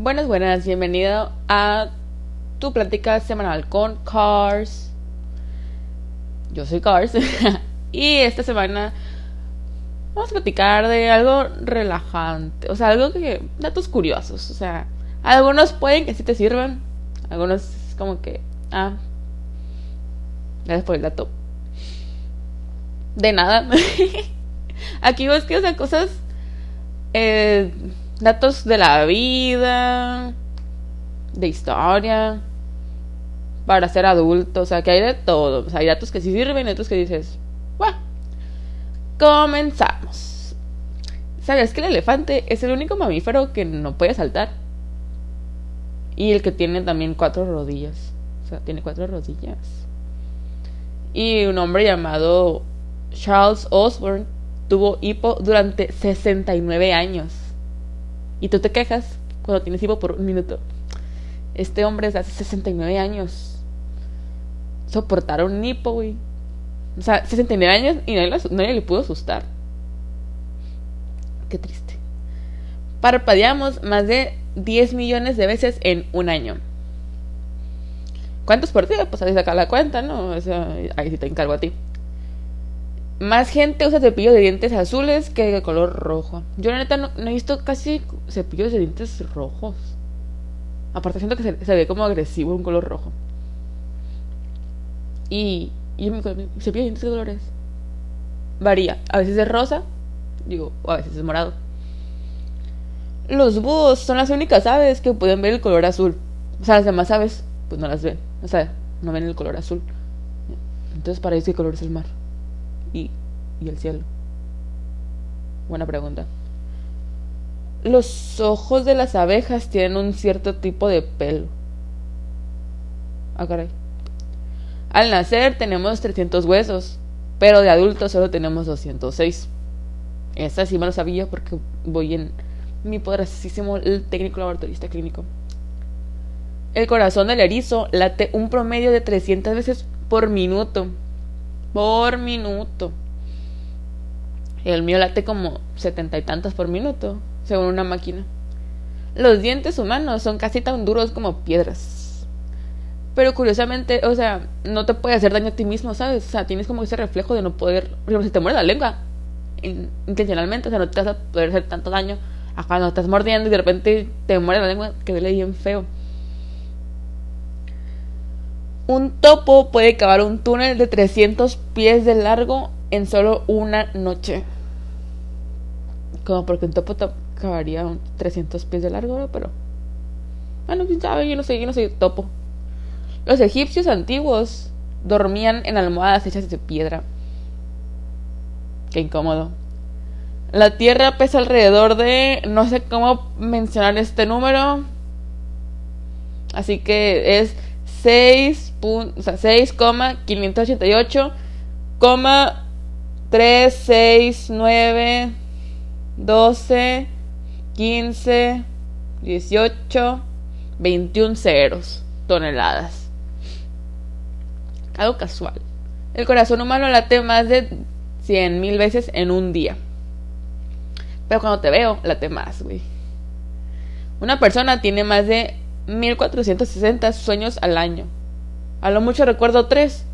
Buenas, buenas, bienvenido a tu plática semanal con Cars. Yo soy Cars y esta semana vamos a platicar de algo relajante, o sea, algo que datos curiosos, o sea, algunos pueden que sí te sirvan, algunos es como que ah gracias por el dato. De nada. Aquí ves que, o sea, cosas eh, datos de la vida, de historia, para ser adulto, o sea, que hay de todo. O sea, hay datos que sí sirven y otros que dices, ¡Buah! Comenzamos. ¿Sabes que el elefante es el único mamífero que no puede saltar? Y el que tiene también cuatro rodillas. O sea, tiene cuatro rodillas. Y un hombre llamado Charles Osborne tuvo hipo durante 69 años. Y tú te quejas cuando tienes hipo por un minuto. Este hombre es hace 69 años. Soportaron un hipo, güey. O sea, 69 años y nadie, le pudo asustar. Qué triste. Parpadeamos más de 10 millones de veces en un año. ¿Cuántos por día? Pues ahí saca la cuenta, ¿no? O sea, ahí sí te encargo a ti. Más gente usa cepillos de dientes azules que de color rojo. Yo la neta no, he visto casi cepillos de dientes rojos. Aparte siento que se, ve como agresivo un color rojo. Y, y mi, cepillo de dientes de colores varía. A veces es rosa, digo, o a veces es morado. Los búhos son las únicas aves que pueden ver el color azul. O sea, las demás aves, pues no las ven. O sea, no ven el color azul. Entonces, para ellos, ¿qué color es el mar? Y, el cielo? Buena pregunta. Los ojos de las abejas tienen un cierto tipo de pelo. Ah, caray. Al nacer tenemos 300 huesos, pero de adultos solo tenemos 206. Esta sí me lo sabía porque voy en mi poderosísimo técnico laboratorista clínico. El corazón del erizo late un promedio de 300 veces por minuto por minuto. El mío late como setenta y tantas por minuto, según una máquina. Los dientes humanos son casi tan duros como piedras. Pero curiosamente, o sea, no te puede hacer daño a ti mismo, ¿sabes? O sea, tienes como ese reflejo de no poder. Por ejemplo, si te muerde la lengua, intencionalmente, o sea, no te vas a poder hacer tanto daño a cuando estás mordiendo y de repente te muerde la lengua, que duele bien feo. Un topo puede cavar un túnel de 300 pies de largo en solo una noche. Como porque un topo cavaría 300 pies de largo, pero... Bueno, quién sabe, yo no sé, yo no soy topo. Los egipcios antiguos dormían en almohadas hechas de piedra. Qué incómodo. La Tierra pesa alrededor de... No sé cómo mencionar este número. Así que es 6, o sea, 6,588, 3, 6, 9, 12, 15, 18, 21 ceros toneladas. Algo casual. El corazón humano late más de 100 mil veces en un día. Pero cuando te veo, late más, güey. Una persona tiene más de 1460 sueños al año. A lo mucho recuerdo tres.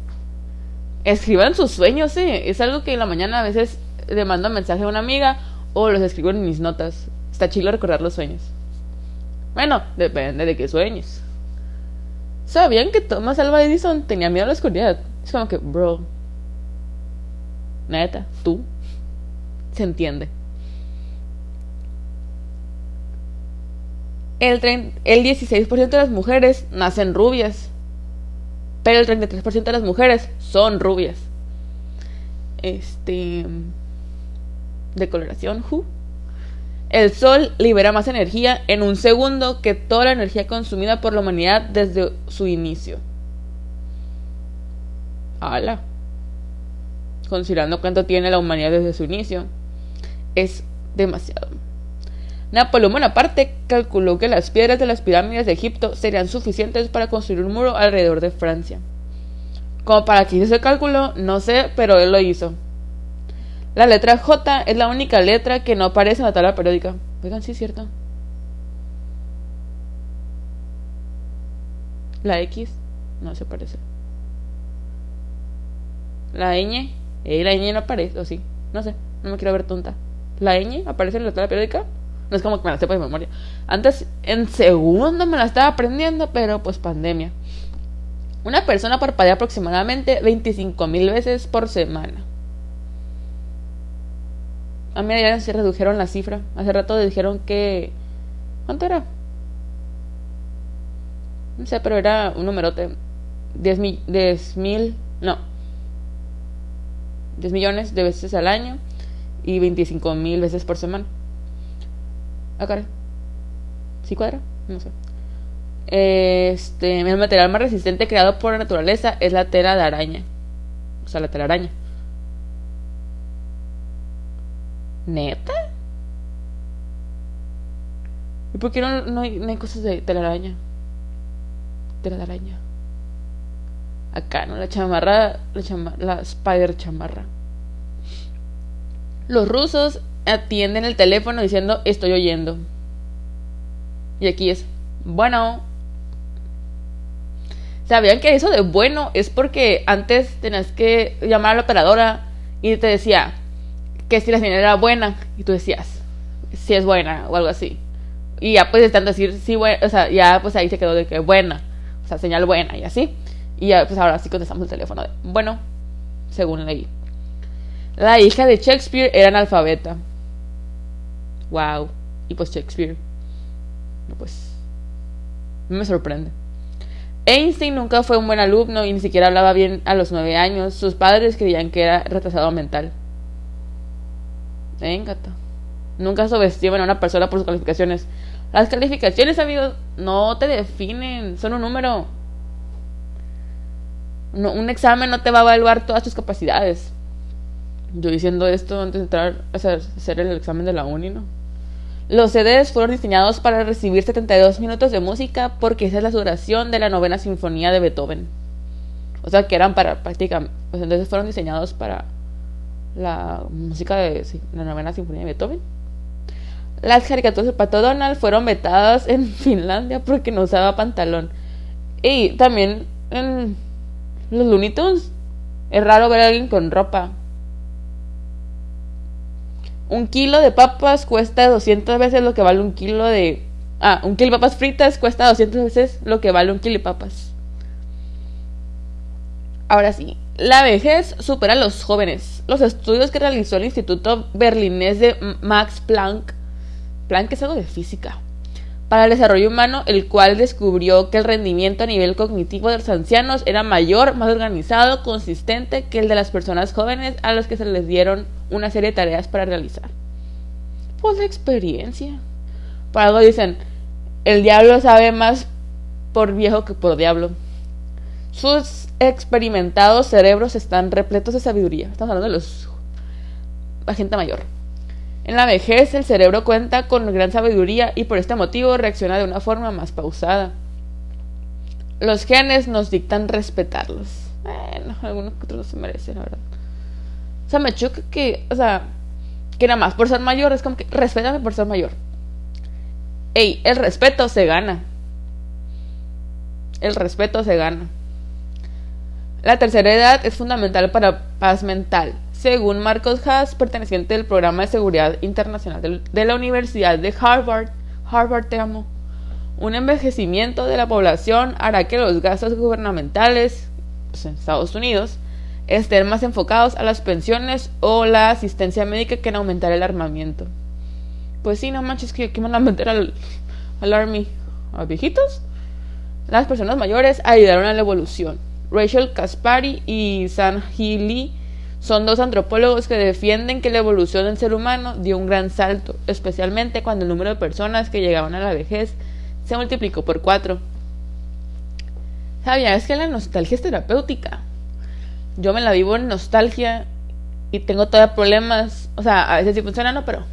Escriban sus sueños, ¿eh? Es algo que en la mañana a veces le mando mensaje a una amiga o los escribo en mis notas. Está chido recordar los sueños. Bueno, depende de qué sueños. ¿Sabían que Thomas Alva Edison tenía miedo a la oscuridad? Es como que, bro. Neta, tú. Se entiende. el, el 16% de las mujeres nacen rubias, pero el 33% de las mujeres son rubias. Este. De coloración, El sol libera más energía en un segundo que toda la energía consumida por la humanidad desde su inicio. ¡Hala! Considerando cuánto tiene la humanidad desde su inicio, es demasiado. Napoleón Bonaparte calculó que las piedras de las pirámides de Egipto serían suficientes para construir un muro alrededor de Francia. Como para que hizo ese cálculo, no sé, pero él lo hizo. La letra J es la única letra que no aparece en la tabla periódica. Oigan, sí es cierto. La X no se parece. La ñ, eh, la ñ no aparece, o sí, no sé, no me quiero ver tonta. La ñ aparece en la tabla periódica. No es como que me la sepa de memoria. Antes, en segundo me la estaba aprendiendo, pero pues pandemia. Una persona parpadea aproximadamente 25 mil veces por semana. A mí ya se redujeron la cifra. Hace rato dijeron que... ¿Cuánto era? No sé, pero era un numerote. 10 mil... 10 mil... No. 10 millones de veces al año. Y 25 mil veces por semana. Ah, ¿Sí cuadra? No sé. Este, el material más resistente creado por la naturaleza es la tela de araña. O sea, la telaraña. ¿Neta? ¿Y por qué no, no, hay, no hay, cosas de telaraña? Tela de araña. Acá, ¿no? La chamarra, la, chamarra, la spider chamarra. Los rusos atienden el teléfono diciendo estoy oyendo. Y aquí es, bueno. ¿Sabían que eso de bueno es porque antes tenías que llamar a la operadora y te decía que si la señal era buena y tú decías si es buena o algo así? Y ya pues están decir sí, bueno, o sea, ya pues ahí se quedó de que buena, o sea, señal buena y así. Y ya pues ahora sí contestamos el teléfono de bueno, según leí. La hija de Shakespeare era analfabeta. Wow. Y pues Shakespeare. No, pues. Me sorprende. Einstein nunca fue un buen alumno y ni siquiera hablaba bien a los nueve años. Sus padres creían que era retrasado mental. Venga, Nunca subestimen a una persona por sus calificaciones. Las calificaciones, amigos, no te definen, son un número. No, un examen no te va a evaluar todas tus capacidades. Yo diciendo esto antes de entrar a hacer el examen de la uni, ¿no? Los CDs fueron diseñados para recibir 72 minutos de música porque esa es la duración de la novena sinfonía de Beethoven. O sea, que eran para prácticamente... Entonces fueron diseñados para la música de la novena sinfonía de Beethoven. Las caricaturas de Pato Donald fueron vetadas en Finlandia porque no usaba pantalón. Y también en los Looney es raro ver a alguien con ropa. Un kilo de papas cuesta 200 veces lo que vale un kilo de... Ah, un kilo de papas fritas cuesta 200 veces lo que vale un kilo de papas. Ahora sí, la vejez supera a los jóvenes. Los estudios que realizó el Instituto Berlinés de Max Planck, Planck es algo de física, para el desarrollo humano, el cual descubrió que el rendimiento a nivel cognitivo de los ancianos era mayor, más organizado, consistente que el de las personas jóvenes a los que se les dieron una serie de tareas para realizar. Pues la experiencia. Por algo dicen, el diablo sabe más por viejo que por diablo. Sus experimentados cerebros están repletos de sabiduría. Estamos hablando de los la gente mayor. En la vejez el cerebro cuenta con gran sabiduría y por este motivo reacciona de una forma más pausada. Los genes nos dictan respetarlos. Bueno, algunos otros se merecen, la verdad. O sea, me choca que, o sea, que nada más por ser mayor es como que respétame por ser mayor. Ey, el respeto se gana. El respeto se gana. La tercera edad es fundamental para paz mental según Marcos Haas, perteneciente del Programa de Seguridad Internacional de la Universidad de Harvard, Harvard te amo, un envejecimiento de la población hará que los gastos gubernamentales pues, en Estados Unidos estén más enfocados a las pensiones o la asistencia médica que en aumentar el armamiento. Pues sí, no manches, que aquí van a meter al, Army a viejitos. Las personas mayores ayudaron a la evolución. Rachel Kaspari y San Healy son dos antropólogos que defienden que la evolución del ser humano dio un gran salto, especialmente cuando el número de personas que llegaban a la vejez se multiplicó por cuatro. ¿Sabías que la nostalgia es terapéutica? Yo me la vivo en nostalgia y tengo todavía problemas, o sea, a veces sí funciona, no, pero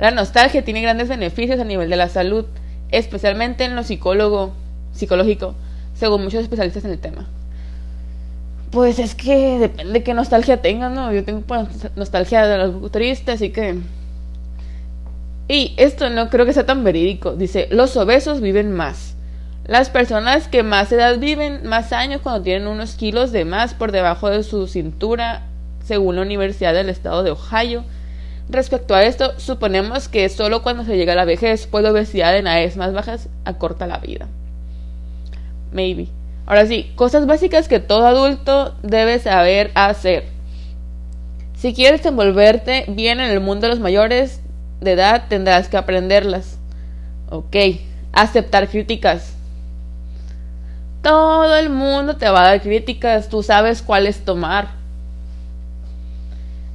la nostalgia tiene grandes beneficios a nivel de la salud, especialmente en lo psicólogo, psicológico, según muchos especialistas en el tema. Pues es que depende de qué nostalgia tengas, ¿no? Yo tengo pues, nostalgia de los futuristas, así que... Y esto no creo que sea tan verídico. Dice, los obesos viven más. Las personas que más edad viven más años cuando tienen unos kilos de más por debajo de su cintura, según la Universidad del Estado de Ohio. Respecto a esto, suponemos que solo cuando se llega a la vejez, pues la obesidad en edades más bajas acorta la vida. Maybe. Ahora sí, cosas básicas que todo adulto debe saber hacer. Si quieres envolverte bien en el mundo de los mayores de edad, tendrás que aprenderlas. Ok. Aceptar críticas. Todo el mundo te va a dar críticas, tú sabes cuáles tomar.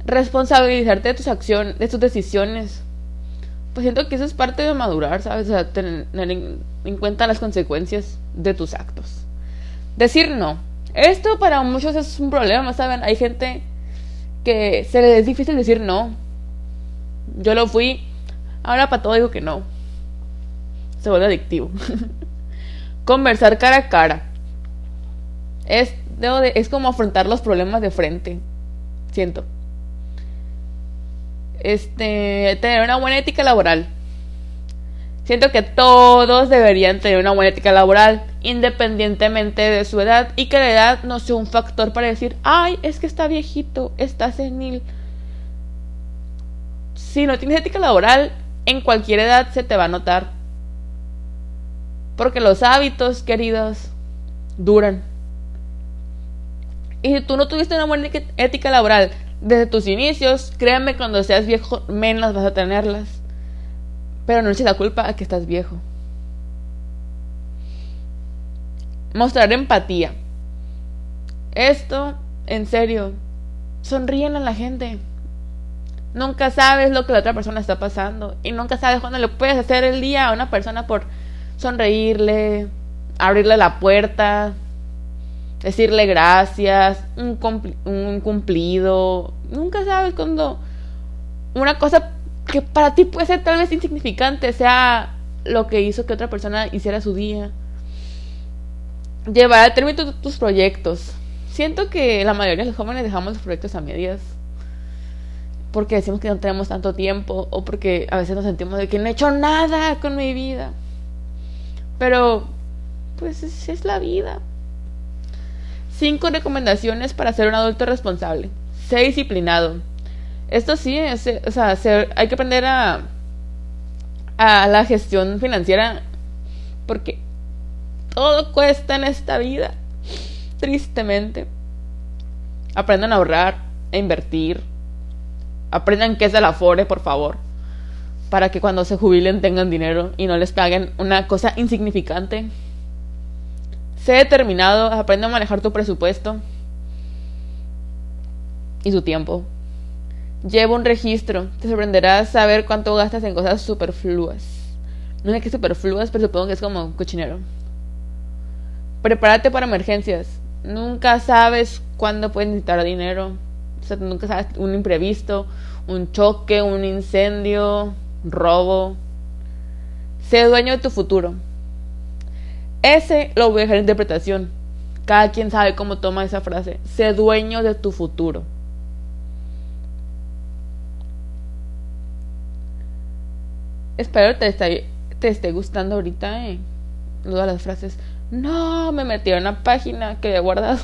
Responsabilizarte de tus acciones, de tus decisiones. Pues siento que eso es parte de madurar, ¿sabes? O sea, tener en cuenta las consecuencias de tus actos. Decir no. Esto para muchos es un problema, ¿saben? Hay gente que se le es difícil decir no. Yo lo fui, ahora para todo digo que no. Se vuelve adictivo. Conversar cara a cara. Es, es como afrontar los problemas de frente. Siento. Este, tener una buena ética laboral. Siento que todos deberían tener una buena ética laboral, independientemente de su edad, y que la edad no sea un factor para decir, ay, es que está viejito, está senil. Si no tienes ética laboral, en cualquier edad se te va a notar. Porque los hábitos, queridos, duran. Y si tú no tuviste una buena ética laboral desde tus inicios, créanme, cuando seas viejo, menos vas a tenerlas. Pero no eches la culpa a que estás viejo. Mostrar empatía. Esto, en serio, sonríen a la gente. Nunca sabes lo que la otra persona está pasando. Y nunca sabes cuándo le puedes hacer el día a una persona por sonreírle, abrirle la puerta, decirle gracias, un, un cumplido. Nunca sabes cuándo una cosa que para ti puede ser tal vez insignificante, sea lo que hizo que otra persona hiciera su día. Llevar a término tus proyectos. Siento que la mayoría de los jóvenes dejamos los proyectos a medias. Porque decimos que no tenemos tanto tiempo o porque a veces nos sentimos de que no he hecho nada con mi vida. Pero, pues es, es la vida. Cinco recomendaciones para ser un adulto responsable. Sé disciplinado. Esto sí, es, o sea, hay que aprender a, a la gestión financiera porque todo cuesta en esta vida, tristemente. Aprendan a ahorrar, a invertir. Aprendan qué es el afore, por favor. Para que cuando se jubilen tengan dinero y no les paguen una cosa insignificante. Sé determinado, aprende a manejar tu presupuesto y su tiempo. Lleva un registro. Te sorprenderás saber cuánto gastas en cosas superfluas. No sé qué superfluas, pero supongo que es como cochinero. Prepárate para emergencias. Nunca sabes cuándo puedes necesitar dinero. O sea, nunca sabes un imprevisto, un choque, un incendio, robo. Sé dueño de tu futuro. Ese lo voy a dejar en interpretación. Cada quien sabe cómo toma esa frase. Sé dueño de tu futuro. Espero te esté, te esté gustando ahorita eh, todas las frases. No, me metí a una página que he guardado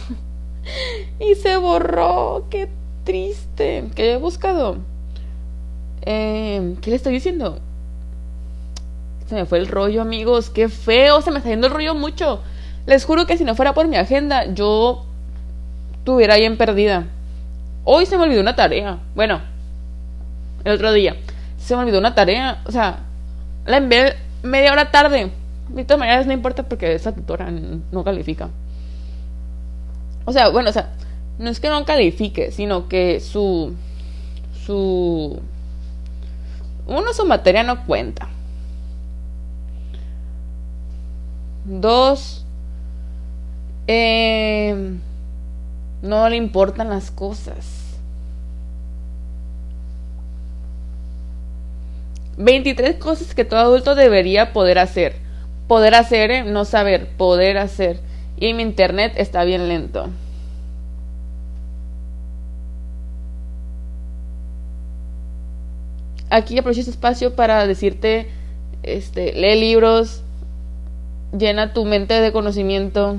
y se borró. Qué triste. Que he buscado. Eh, ¿Qué le estoy diciendo? Se me fue el rollo, amigos. Qué feo. Se me está yendo el rollo mucho. Les juro que si no fuera por mi agenda, yo estuviera bien perdida. Hoy se me olvidó una tarea. Bueno, el otro día. Se me olvidó una tarea. O sea, la envié media hora tarde. De todas maneras no importa porque esa tutora no califica. O sea, bueno, o sea, no es que no califique, sino que su su uno su materia no cuenta. Dos eh, no le importan las cosas. 23 cosas que todo adulto debería poder hacer. Poder hacer, ¿eh? no saber, poder hacer. Y mi internet está bien lento. Aquí aprovecho este espacio para decirte, este, lee libros, llena tu mente de conocimiento.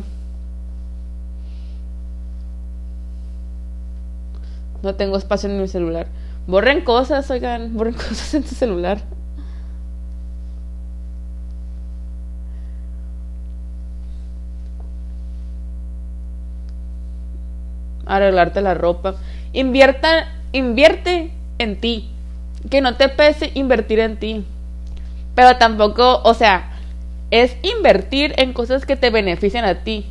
No tengo espacio en mi celular. Borren cosas, oigan, borren cosas en tu celular. Arreglarte la ropa. Invierta, invierte en ti. Que no te pese invertir en ti. Pero tampoco, o sea, es invertir en cosas que te benefician a ti.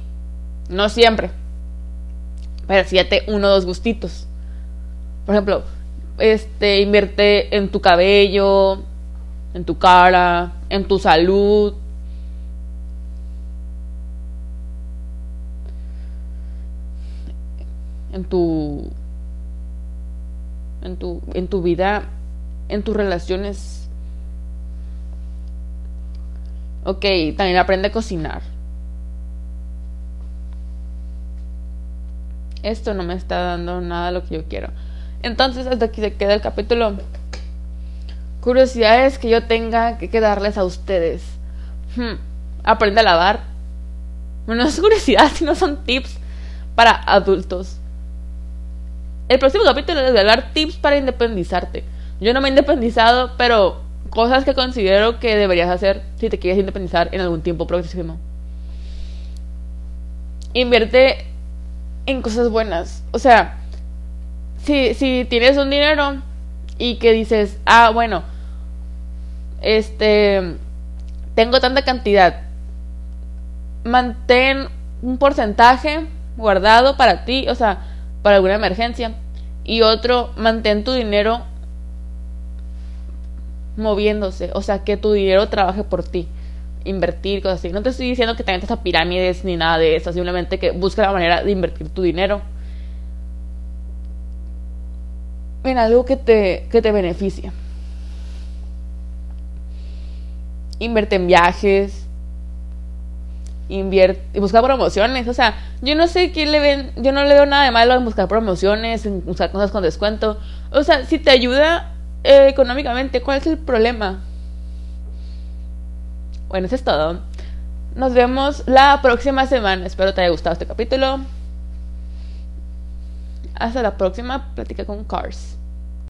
No siempre. Pero fíjate uno o dos gustitos. Por ejemplo, este, invierte en tu cabello, en tu cara, en tu salud. En tu en tu en tu vida, en tus relaciones. Ok, también aprende a cocinar. Esto no me está dando nada lo que yo quiero. Entonces, hasta aquí se queda el capítulo. Curiosidades que yo tenga que darles a ustedes. Hmm, aprende a lavar. No es curiosidad, sino son tips para adultos. El próximo capítulo les voy a dar tips para independizarte. Yo no me he independizado, pero cosas que considero que deberías hacer si te quieres independizar en algún tiempo próximo. Invierte en cosas buenas. O sea, si, si tienes un dinero y que dices, ah, bueno, este, tengo tanta cantidad, mantén un porcentaje guardado para ti, o sea, para alguna emergencia, y otro, mantén tu dinero moviéndose, o sea, que tu dinero trabaje por ti, invertir, cosas así. No te estoy diciendo que te metas a pirámides ni nada de eso, simplemente que busca la manera de invertir tu dinero en algo que te, que te beneficie. Invierte en viajes. Invierte, y busca promociones. O sea, yo no sé quién le ven. Yo no le veo nada de malo en buscar promociones, en buscar cosas con descuento. O sea, si te ayuda eh, económicamente, ¿cuál es el problema? Bueno, eso es todo. Nos vemos la próxima semana. Espero te haya gustado este capítulo. Hasta la próxima. Platica con Cars.